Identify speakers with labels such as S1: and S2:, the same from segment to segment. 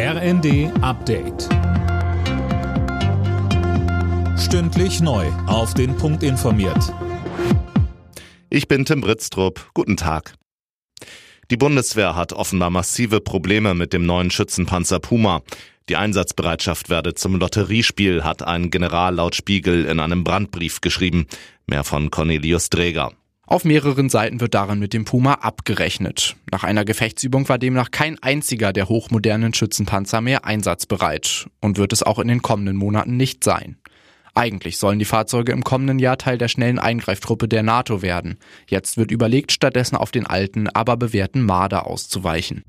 S1: RND Update. Stündlich neu. Auf den Punkt informiert.
S2: Ich bin Tim Britztrup. Guten Tag. Die Bundeswehr hat offenbar massive Probleme mit dem neuen Schützenpanzer Puma. Die Einsatzbereitschaft werde zum Lotteriespiel, hat ein General laut Spiegel in einem Brandbrief geschrieben. Mehr von Cornelius Dreger.
S3: Auf mehreren Seiten wird daran mit dem Puma abgerechnet. Nach einer Gefechtsübung war demnach kein einziger der hochmodernen Schützenpanzer mehr einsatzbereit und wird es auch in den kommenden Monaten nicht sein. Eigentlich sollen die Fahrzeuge im kommenden Jahr Teil der schnellen Eingreiftruppe der NATO werden. Jetzt wird überlegt, stattdessen auf den alten, aber bewährten Marder auszuweichen.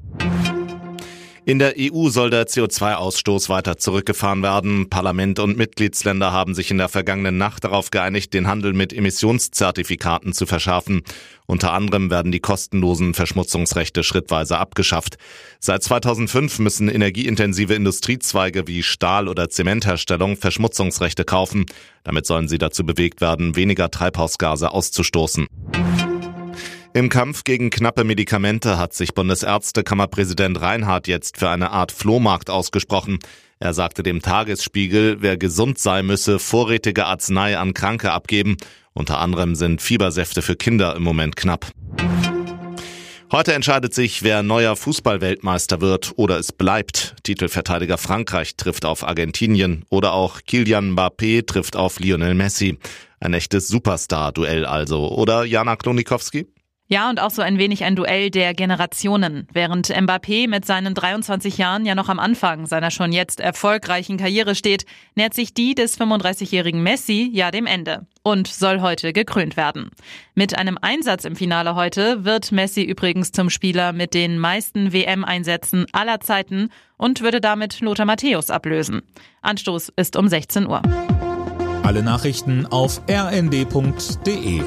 S2: In der EU soll der CO2-Ausstoß weiter zurückgefahren werden. Parlament und Mitgliedsländer haben sich in der vergangenen Nacht darauf geeinigt, den Handel mit Emissionszertifikaten zu verschärfen. Unter anderem werden die kostenlosen Verschmutzungsrechte schrittweise abgeschafft. Seit 2005 müssen energieintensive Industriezweige wie Stahl- oder Zementherstellung Verschmutzungsrechte kaufen. Damit sollen sie dazu bewegt werden, weniger Treibhausgase auszustoßen. Im Kampf gegen knappe Medikamente hat sich Bundesärztekammerpräsident Reinhardt jetzt für eine Art Flohmarkt ausgesprochen. Er sagte dem Tagesspiegel, wer gesund sei, müsse vorrätige Arznei an Kranke abgeben. Unter anderem sind Fiebersäfte für Kinder im Moment knapp. Heute entscheidet sich, wer neuer Fußballweltmeister wird oder es bleibt. Titelverteidiger Frankreich trifft auf Argentinien oder auch Kilian Mbappé trifft auf Lionel Messi. Ein echtes Superstar-Duell also, oder Jana Klonikowski?
S4: Ja, und auch so ein wenig ein Duell der Generationen. Während Mbappé mit seinen 23 Jahren ja noch am Anfang seiner schon jetzt erfolgreichen Karriere steht, nähert sich die des 35-jährigen Messi ja dem Ende und soll heute gekrönt werden. Mit einem Einsatz im Finale heute wird Messi übrigens zum Spieler mit den meisten WM-Einsätzen aller Zeiten und würde damit Lothar Matthäus ablösen. Anstoß ist um 16 Uhr.
S1: Alle Nachrichten auf rnd.de